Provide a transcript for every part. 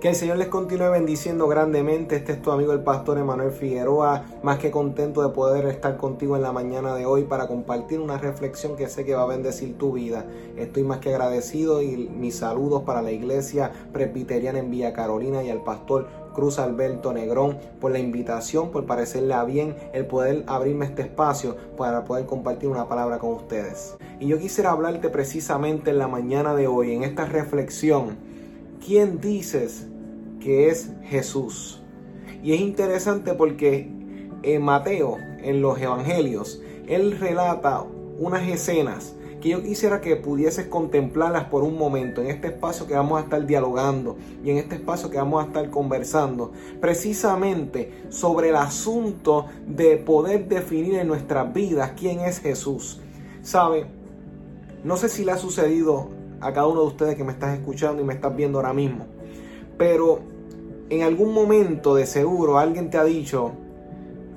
Que el Señor les continúe bendiciendo grandemente. Este es tu amigo el pastor Emanuel Figueroa. Más que contento de poder estar contigo en la mañana de hoy para compartir una reflexión que sé que va a bendecir tu vida. Estoy más que agradecido y mis saludos para la iglesia presbiteriana en Villa Carolina y al pastor Cruz Alberto Negrón por la invitación, por parecerle a bien el poder abrirme este espacio para poder compartir una palabra con ustedes. Y yo quisiera hablarte precisamente en la mañana de hoy, en esta reflexión. ¿Quién dices que es Jesús. Y es interesante porque en Mateo, en los Evangelios, él relata unas escenas que yo quisiera que pudieses contemplarlas por un momento en este espacio que vamos a estar dialogando y en este espacio que vamos a estar conversando precisamente sobre el asunto de poder definir en nuestras vidas quién es Jesús. ¿Sabe? No sé si le ha sucedido a cada uno de ustedes que me estás escuchando y me estás viendo ahora mismo, pero en algún momento de seguro alguien te ha dicho,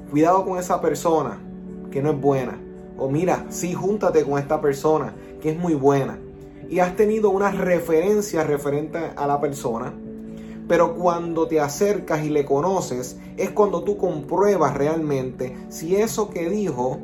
cuidado con esa persona que no es buena. O mira, sí, júntate con esta persona que es muy buena. Y has tenido una referencia referente a la persona. Pero cuando te acercas y le conoces, es cuando tú compruebas realmente si eso que dijo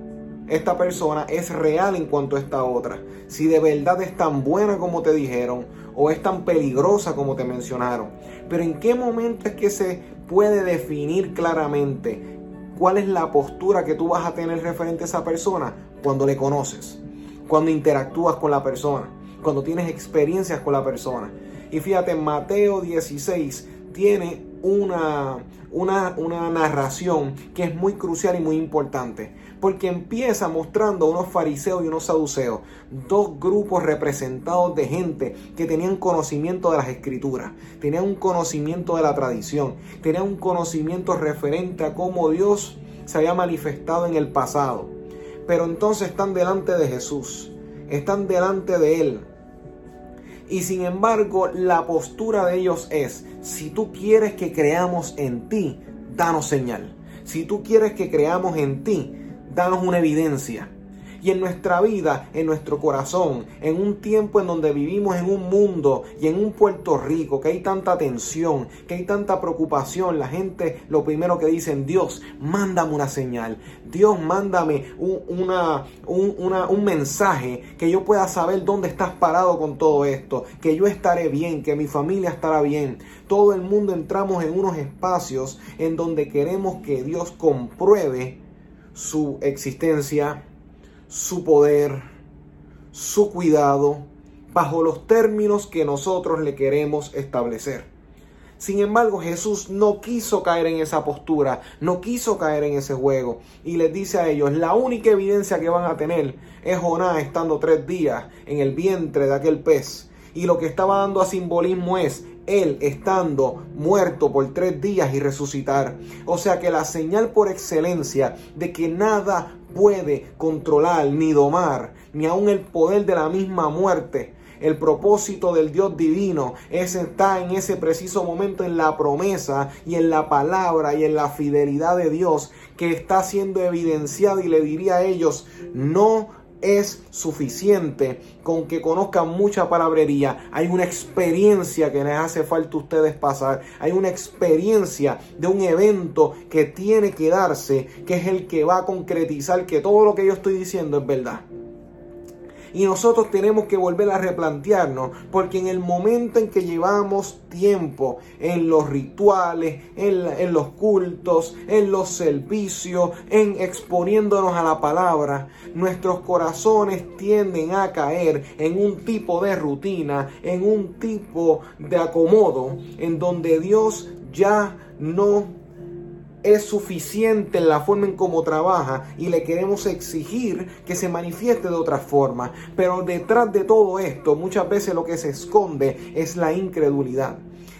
esta persona es real en cuanto a esta otra. Si de verdad es tan buena como te dijeron o es tan peligrosa como te mencionaron. Pero en qué momento es que se puede definir claramente cuál es la postura que tú vas a tener referente a esa persona cuando le conoces, cuando interactúas con la persona, cuando tienes experiencias con la persona. Y fíjate, Mateo 16 tiene una, una, una narración que es muy crucial y muy importante porque empieza mostrando unos fariseos y unos saduceos, dos grupos representados de gente que tenían conocimiento de las escrituras, tenían un conocimiento de la tradición, tenían un conocimiento referente a cómo Dios se había manifestado en el pasado. Pero entonces están delante de Jesús, están delante de Él. Y sin embargo, la postura de ellos es, si tú quieres que creamos en ti, danos señal. Si tú quieres que creamos en ti, danos una evidencia. Y en nuestra vida, en nuestro corazón, en un tiempo en donde vivimos en un mundo y en un Puerto Rico, que hay tanta tensión, que hay tanta preocupación, la gente lo primero que dicen, Dios, mándame una señal, Dios, mándame un, una, un, un mensaje que yo pueda saber dónde estás parado con todo esto, que yo estaré bien, que mi familia estará bien. Todo el mundo entramos en unos espacios en donde queremos que Dios compruebe su existencia, su poder, su cuidado, bajo los términos que nosotros le queremos establecer. Sin embargo, Jesús no quiso caer en esa postura, no quiso caer en ese juego. Y les dice a ellos, la única evidencia que van a tener es Jonás estando tres días en el vientre de aquel pez. Y lo que estaba dando a simbolismo es él estando muerto por tres días y resucitar. O sea que la señal por excelencia de que nada puede controlar ni domar, ni aun el poder de la misma muerte. El propósito del Dios divino es está en ese preciso momento en la promesa y en la palabra y en la fidelidad de Dios que está siendo evidenciada y le diría a ellos, no es suficiente con que conozcan mucha palabrería. Hay una experiencia que les hace falta a ustedes pasar. Hay una experiencia de un evento que tiene que darse, que es el que va a concretizar que todo lo que yo estoy diciendo es verdad. Y nosotros tenemos que volver a replantearnos, porque en el momento en que llevamos tiempo en los rituales, en, los cultos, en los servicios, en exponiéndonos a la palabra, nuestros corazones tienden a caer en un tipo de rutina, en un tipo de acomodo, en donde Dios ya no es suficiente en la forma en cómo trabaja y le queremos exigir que se manifieste de otra forma. Pero detrás de todo esto muchas veces lo que se esconde es la incredulidad.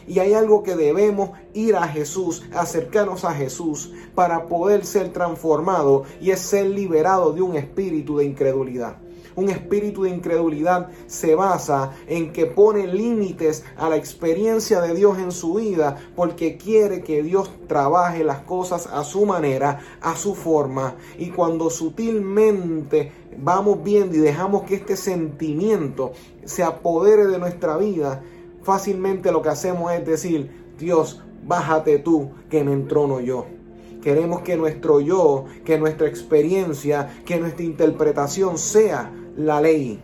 Y hay algo que debemos ir a Jesús, acercarnos a Jesús para poder ser transformado y es ser liberado de un espíritu de incredulidad. Un espíritu de incredulidad se basa en que pone límites a la experiencia de Dios en su vida porque quiere que Dios trabaje las cosas a su manera, a su forma. Y cuando sutilmente vamos viendo y dejamos que este sentimiento se apodere de nuestra vida, fácilmente lo que hacemos es decir, Dios, bájate tú, que me entrono yo. Queremos que nuestro yo, que nuestra experiencia, que nuestra interpretación sea la ley.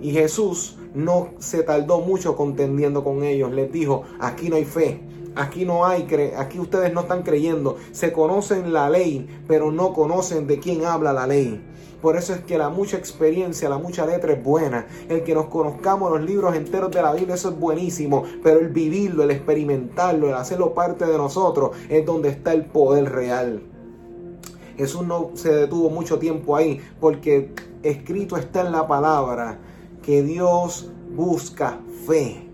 Y Jesús no se tardó mucho contendiendo con ellos. Les dijo, aquí no hay fe, aquí no hay, aquí ustedes no están creyendo. Se conocen la ley, pero no conocen de quién habla la ley. Por eso es que la mucha experiencia, la mucha letra es buena. El que nos conozcamos los libros enteros de la Biblia, eso es buenísimo. Pero el vivirlo, el experimentarlo, el hacerlo parte de nosotros, es donde está el poder real. Jesús no se detuvo mucho tiempo ahí, porque escrito está en la palabra que Dios busca fe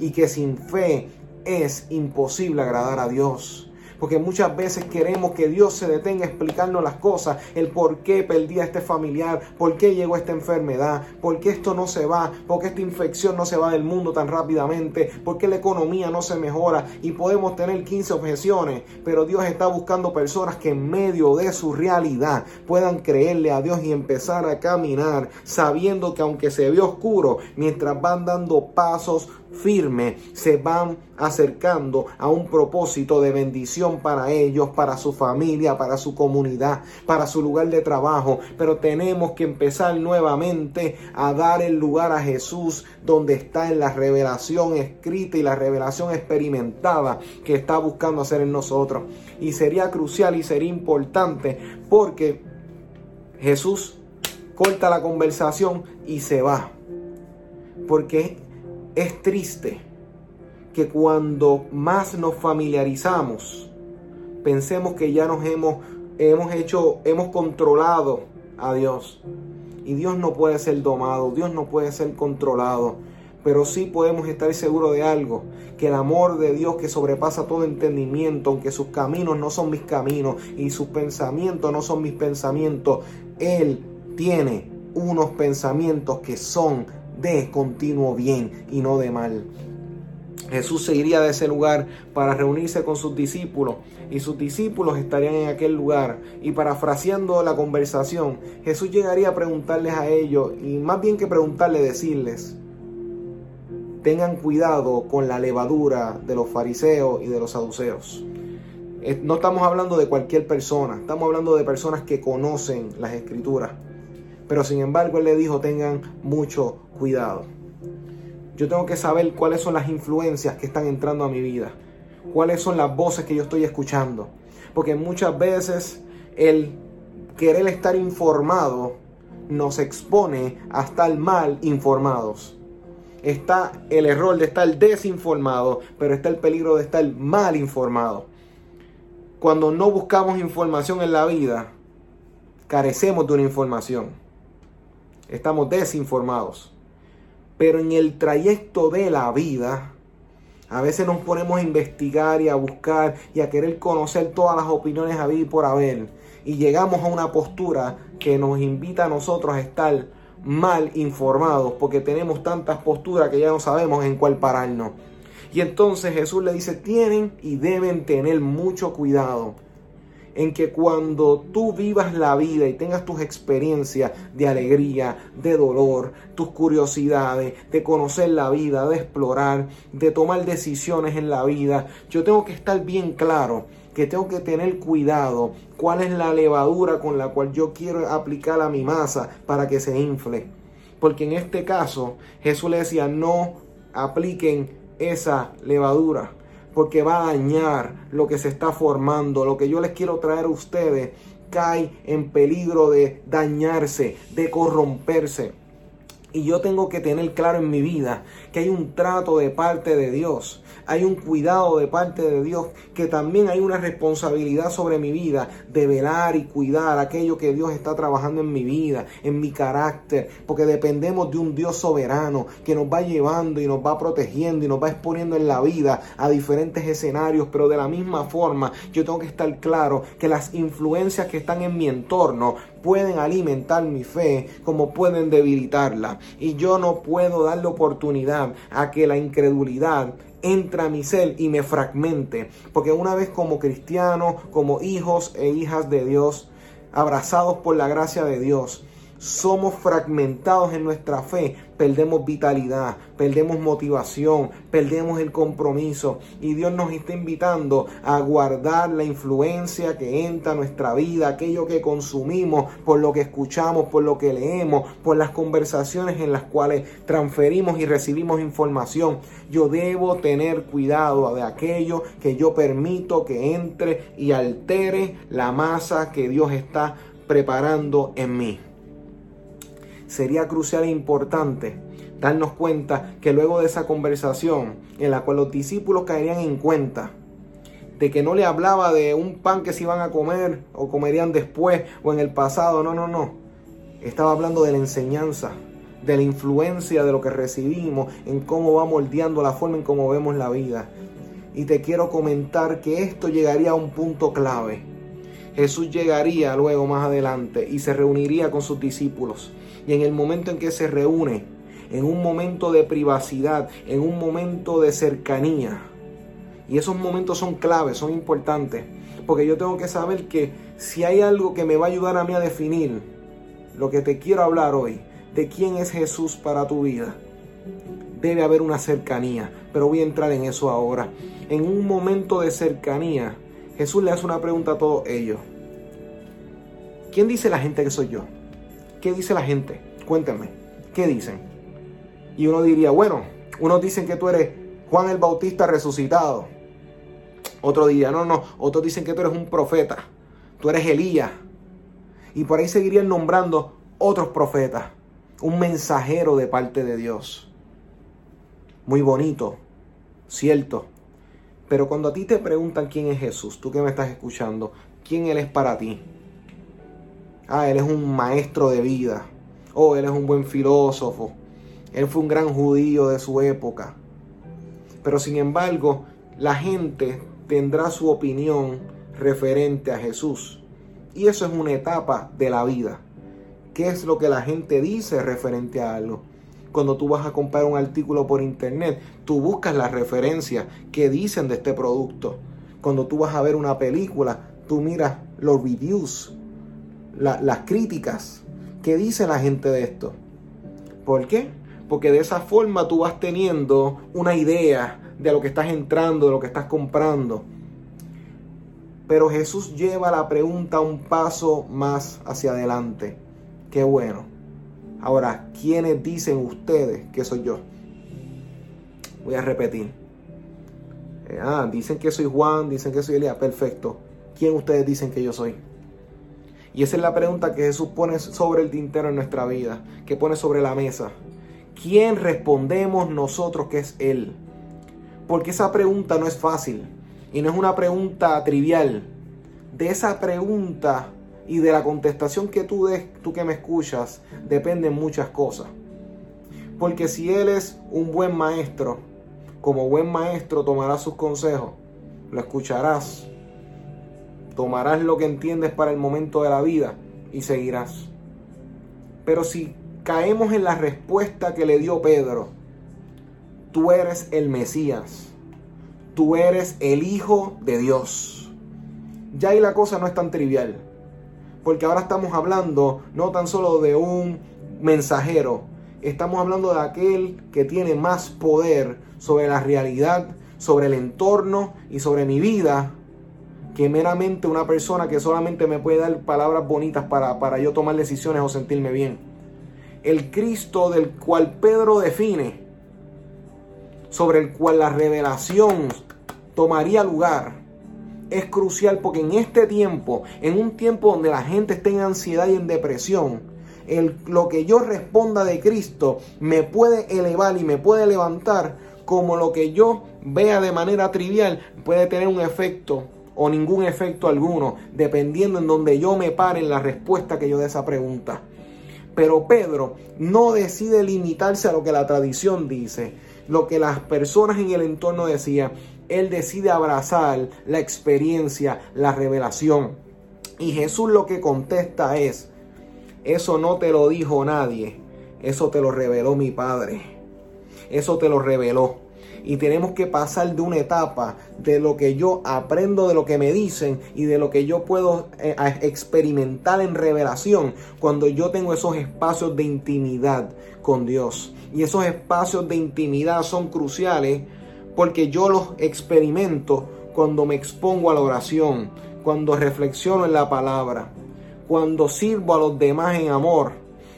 y que sin fe es imposible agradar a Dios. Porque muchas veces queremos que Dios se detenga a explicarnos las cosas, el por qué perdí a este familiar, por qué llegó esta enfermedad, por qué esto no se va, por qué esta infección no se va del mundo tan rápidamente, por qué la economía no se mejora y podemos tener 15 objeciones, pero Dios está buscando personas que en medio de su realidad puedan creerle a Dios y empezar a caminar sabiendo que aunque se ve oscuro, mientras van dando pasos firme se van acercando a un propósito de bendición para ellos, para su familia, para su comunidad, para su lugar de trabajo. Pero tenemos que empezar nuevamente a dar el lugar a Jesús donde está en la revelación escrita y la revelación experimentada que está buscando hacer en nosotros. Y sería crucial y sería importante porque Jesús corta la conversación y se va. Porque es triste que cuando más nos familiarizamos, pensemos que ya nos hemos, hemos hecho, hemos controlado a Dios. Y Dios no puede ser domado, Dios no puede ser controlado. Pero sí podemos estar seguros de algo, que el amor de Dios que sobrepasa todo entendimiento, aunque sus caminos no son mis caminos y sus pensamientos no son mis pensamientos, Él tiene unos pensamientos que son de continuo bien y no de mal. Jesús se iría de ese lugar para reunirse con sus discípulos y sus discípulos estarían en aquel lugar y parafraseando la conversación, Jesús llegaría a preguntarles a ellos y más bien que preguntarles, decirles, tengan cuidado con la levadura de los fariseos y de los saduceos. Eh, no estamos hablando de cualquier persona, estamos hablando de personas que conocen las escrituras. Pero sin embargo, Él le dijo, tengan mucho cuidado. Yo tengo que saber cuáles son las influencias que están entrando a mi vida. Cuáles son las voces que yo estoy escuchando. Porque muchas veces el querer estar informado nos expone a estar mal informados. Está el error de estar desinformado, pero está el peligro de estar mal informado. Cuando no buscamos información en la vida, carecemos de una información. Estamos desinformados. Pero en el trayecto de la vida, a veces nos ponemos a investigar y a buscar y a querer conocer todas las opiniones a y por haber. Y llegamos a una postura que nos invita a nosotros a estar mal informados porque tenemos tantas posturas que ya no sabemos en cuál pararnos. Y entonces Jesús le dice, tienen y deben tener mucho cuidado en que cuando tú vivas la vida y tengas tus experiencias de alegría, de dolor, tus curiosidades, de conocer la vida, de explorar, de tomar decisiones en la vida, yo tengo que estar bien claro que tengo que tener cuidado cuál es la levadura con la cual yo quiero aplicar a mi masa para que se infle. Porque en este caso Jesús le decía, no apliquen esa levadura porque va a dañar lo que se está formando. Lo que yo les quiero traer a ustedes cae en peligro de dañarse, de corromperse. Y yo tengo que tener claro en mi vida que hay un trato de parte de Dios, hay un cuidado de parte de Dios, que también hay una responsabilidad sobre mi vida de velar y cuidar aquello que Dios está trabajando en mi vida, en mi carácter, porque dependemos de un Dios soberano que nos va llevando y nos va protegiendo y nos va exponiendo en la vida a diferentes escenarios, pero de la misma forma yo tengo que estar claro que las influencias que están en mi entorno pueden alimentar mi fe como pueden debilitarla. Y yo no puedo darle oportunidad a que la incredulidad entre a mi ser y me fragmente. Porque una vez como cristianos, como hijos e hijas de Dios, abrazados por la gracia de Dios, somos fragmentados en nuestra fe, perdemos vitalidad, perdemos motivación, perdemos el compromiso. Y Dios nos está invitando a guardar la influencia que entra a nuestra vida, aquello que consumimos, por lo que escuchamos, por lo que leemos, por las conversaciones en las cuales transferimos y recibimos información. Yo debo tener cuidado de aquello que yo permito que entre y altere la masa que Dios está preparando en mí sería crucial e importante darnos cuenta que luego de esa conversación en la cual los discípulos caerían en cuenta de que no le hablaba de un pan que se iban a comer o comerían después o en el pasado, no, no, no. Estaba hablando de la enseñanza, de la influencia de lo que recibimos, en cómo va moldeando la forma en cómo vemos la vida. Y te quiero comentar que esto llegaría a un punto clave. Jesús llegaría luego más adelante y se reuniría con sus discípulos y en el momento en que se reúne, en un momento de privacidad, en un momento de cercanía. Y esos momentos son claves, son importantes, porque yo tengo que saber que si hay algo que me va a ayudar a mí a definir lo que te quiero hablar hoy, de quién es Jesús para tu vida, debe haber una cercanía, pero voy a entrar en eso ahora. En un momento de cercanía, Jesús le hace una pregunta a todos ellos. ¿Quién dice la gente que soy yo? ¿Qué dice la gente? Cuéntenme, ¿qué dicen? Y uno diría, bueno, unos dicen que tú eres Juan el Bautista resucitado. Otro día, no, no, otros dicen que tú eres un profeta, tú eres Elías. Y por ahí seguirían nombrando otros profetas, un mensajero de parte de Dios. Muy bonito, cierto. Pero cuando a ti te preguntan quién es Jesús, tú que me estás escuchando, quién Él es para ti, ah, él es un maestro de vida, oh, él es un buen filósofo, él fue un gran judío de su época. Pero sin embargo, la gente tendrá su opinión referente a Jesús. Y eso es una etapa de la vida. ¿Qué es lo que la gente dice referente a algo? Cuando tú vas a comprar un artículo por internet, tú buscas las referencias que dicen de este producto. Cuando tú vas a ver una película, tú miras los reviews las críticas que dice la gente de esto. ¿Por qué? Porque de esa forma tú vas teniendo una idea de lo que estás entrando, de lo que estás comprando. Pero Jesús lleva la pregunta un paso más hacia adelante. Qué bueno. Ahora, ¿quiénes dicen ustedes que soy yo? Voy a repetir. Eh, ah, dicen que soy Juan, dicen que soy Elías. Perfecto. ¿Quién ustedes dicen que yo soy? Y esa es la pregunta que Jesús pone sobre el tintero en nuestra vida, que pone sobre la mesa. ¿Quién respondemos nosotros que es Él? Porque esa pregunta no es fácil y no es una pregunta trivial. De esa pregunta y de la contestación que tú des, tú que me escuchas, dependen muchas cosas. Porque si Él es un buen maestro, como buen maestro tomará sus consejos, lo escucharás tomarás lo que entiendes para el momento de la vida y seguirás. Pero si caemos en la respuesta que le dio Pedro, tú eres el Mesías, tú eres el Hijo de Dios. Ya ahí la cosa no es tan trivial, porque ahora estamos hablando no tan solo de un mensajero, estamos hablando de aquel que tiene más poder sobre la realidad, sobre el entorno y sobre mi vida que meramente una persona que solamente me puede dar palabras bonitas para, para yo tomar decisiones o sentirme bien. El Cristo del cual Pedro define, sobre el cual la revelación tomaría lugar, es crucial porque en este tiempo, en un tiempo donde la gente está en ansiedad y en depresión, el, lo que yo responda de Cristo me puede elevar y me puede levantar como lo que yo vea de manera trivial puede tener un efecto o ningún efecto alguno, dependiendo en donde yo me pare en la respuesta que yo dé esa pregunta. Pero Pedro no decide limitarse a lo que la tradición dice, lo que las personas en el entorno decían. Él decide abrazar la experiencia, la revelación. Y Jesús lo que contesta es, eso no te lo dijo nadie, eso te lo reveló mi Padre. Eso te lo reveló. Y tenemos que pasar de una etapa de lo que yo aprendo, de lo que me dicen y de lo que yo puedo eh, experimentar en revelación cuando yo tengo esos espacios de intimidad con Dios. Y esos espacios de intimidad son cruciales porque yo los experimento cuando me expongo a la oración, cuando reflexiono en la palabra, cuando sirvo a los demás en amor.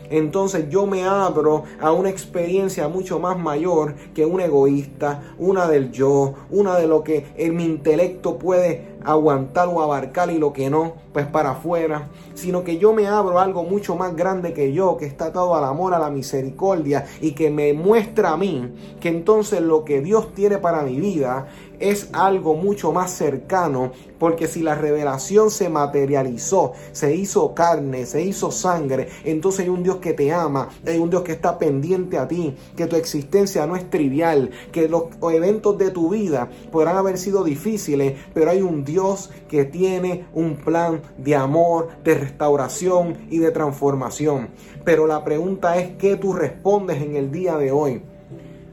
Entonces yo me abro a una experiencia mucho más mayor que un egoísta, una del yo, una de lo que en mi intelecto puede aguantar o abarcar y lo que no, pues para afuera, sino que yo me abro a algo mucho más grande que yo, que está atado al amor, a la misericordia y que me muestra a mí que entonces lo que Dios tiene para mi vida es algo mucho más cercano, porque si la revelación se materializó, se hizo carne, se hizo sangre, entonces hay un Dios que te ama, hay un Dios que está pendiente a ti, que tu existencia no es trivial, que los eventos de tu vida podrán haber sido difíciles, pero hay un Dios que tiene un plan de amor, de restauración y de transformación. Pero la pregunta es, ¿qué tú respondes en el día de hoy?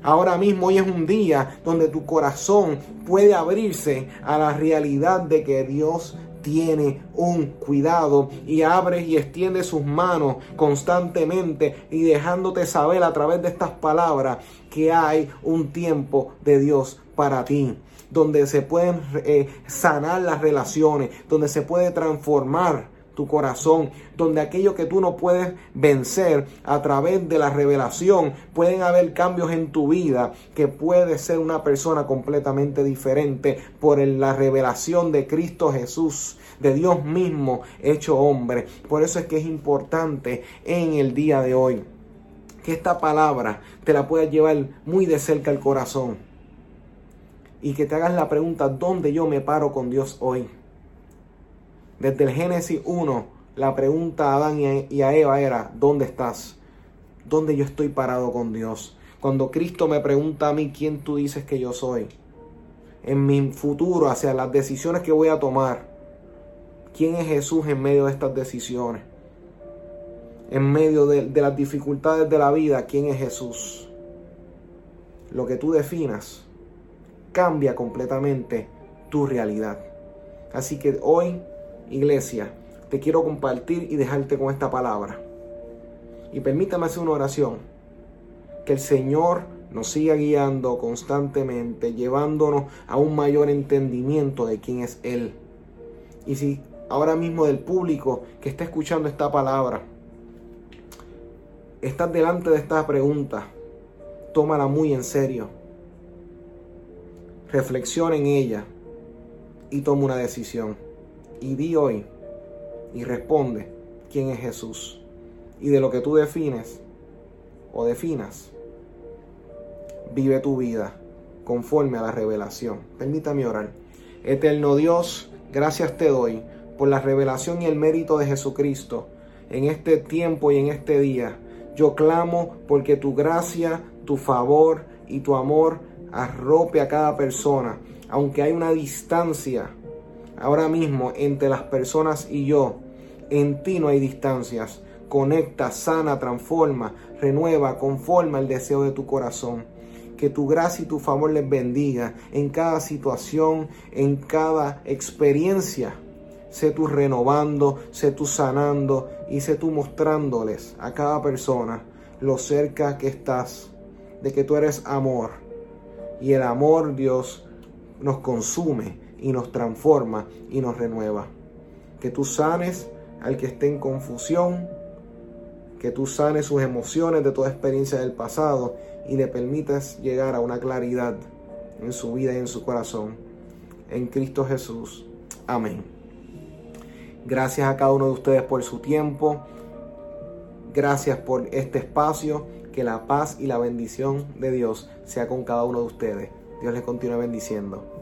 Ahora mismo hoy es un día donde tu corazón puede abrirse a la realidad de que Dios tiene un cuidado y abre y extiende sus manos constantemente y dejándote saber a través de estas palabras que hay un tiempo de Dios para ti donde se pueden eh, sanar las relaciones, donde se puede transformar tu corazón, donde aquello que tú no puedes vencer a través de la revelación, pueden haber cambios en tu vida, que puedes ser una persona completamente diferente por la revelación de Cristo Jesús, de Dios mismo hecho hombre. Por eso es que es importante en el día de hoy que esta palabra te la puedas llevar muy de cerca al corazón y que te hagas la pregunta, ¿dónde yo me paro con Dios hoy? Desde el Génesis 1, la pregunta a Adán y a Eva era, ¿dónde estás? ¿Dónde yo estoy parado con Dios? Cuando Cristo me pregunta a mí, ¿quién tú dices que yo soy? En mi futuro, hacia las decisiones que voy a tomar, ¿quién es Jesús en medio de estas decisiones? En medio de, de las dificultades de la vida, ¿quién es Jesús? Lo que tú definas cambia completamente tu realidad. Así que hoy iglesia, te quiero compartir y dejarte con esta palabra. Y permítame hacer una oración. Que el Señor nos siga guiando constantemente, llevándonos a un mayor entendimiento de quién es Él. Y si ahora mismo del público que está escuchando esta palabra, estás delante de esta pregunta, tómala muy en serio. Reflexiona en ella y toma una decisión y di hoy y responde quién es Jesús. Y de lo que tú defines o definas, vive tu vida conforme a la revelación. Permítame orar. Eterno Dios, gracias te doy por la revelación y el mérito de Jesucristo en este tiempo y en este día. Yo clamo porque tu gracia, tu favor y tu amor arrope a cada persona, aunque hay una distancia ahora mismo entre las personas y yo. En ti no hay distancias. Conecta, sana, transforma, renueva, conforma el deseo de tu corazón. Que tu gracia y tu favor les bendiga en cada situación, en cada experiencia. Sé tú renovando, sé tú sanando y sé tú mostrándoles a cada persona lo cerca que estás, de que tú eres amor. Y el amor, Dios, nos consume y nos transforma y nos renueva. Que tú sanes al que esté en confusión, que tú sanes sus emociones de toda experiencia del pasado y le permitas llegar a una claridad en su vida y en su corazón. En Cristo Jesús. Amén. Gracias a cada uno de ustedes por su tiempo. Gracias por este espacio. Que la paz y la bendición de Dios sea con cada uno de ustedes. Dios les continúe bendiciendo.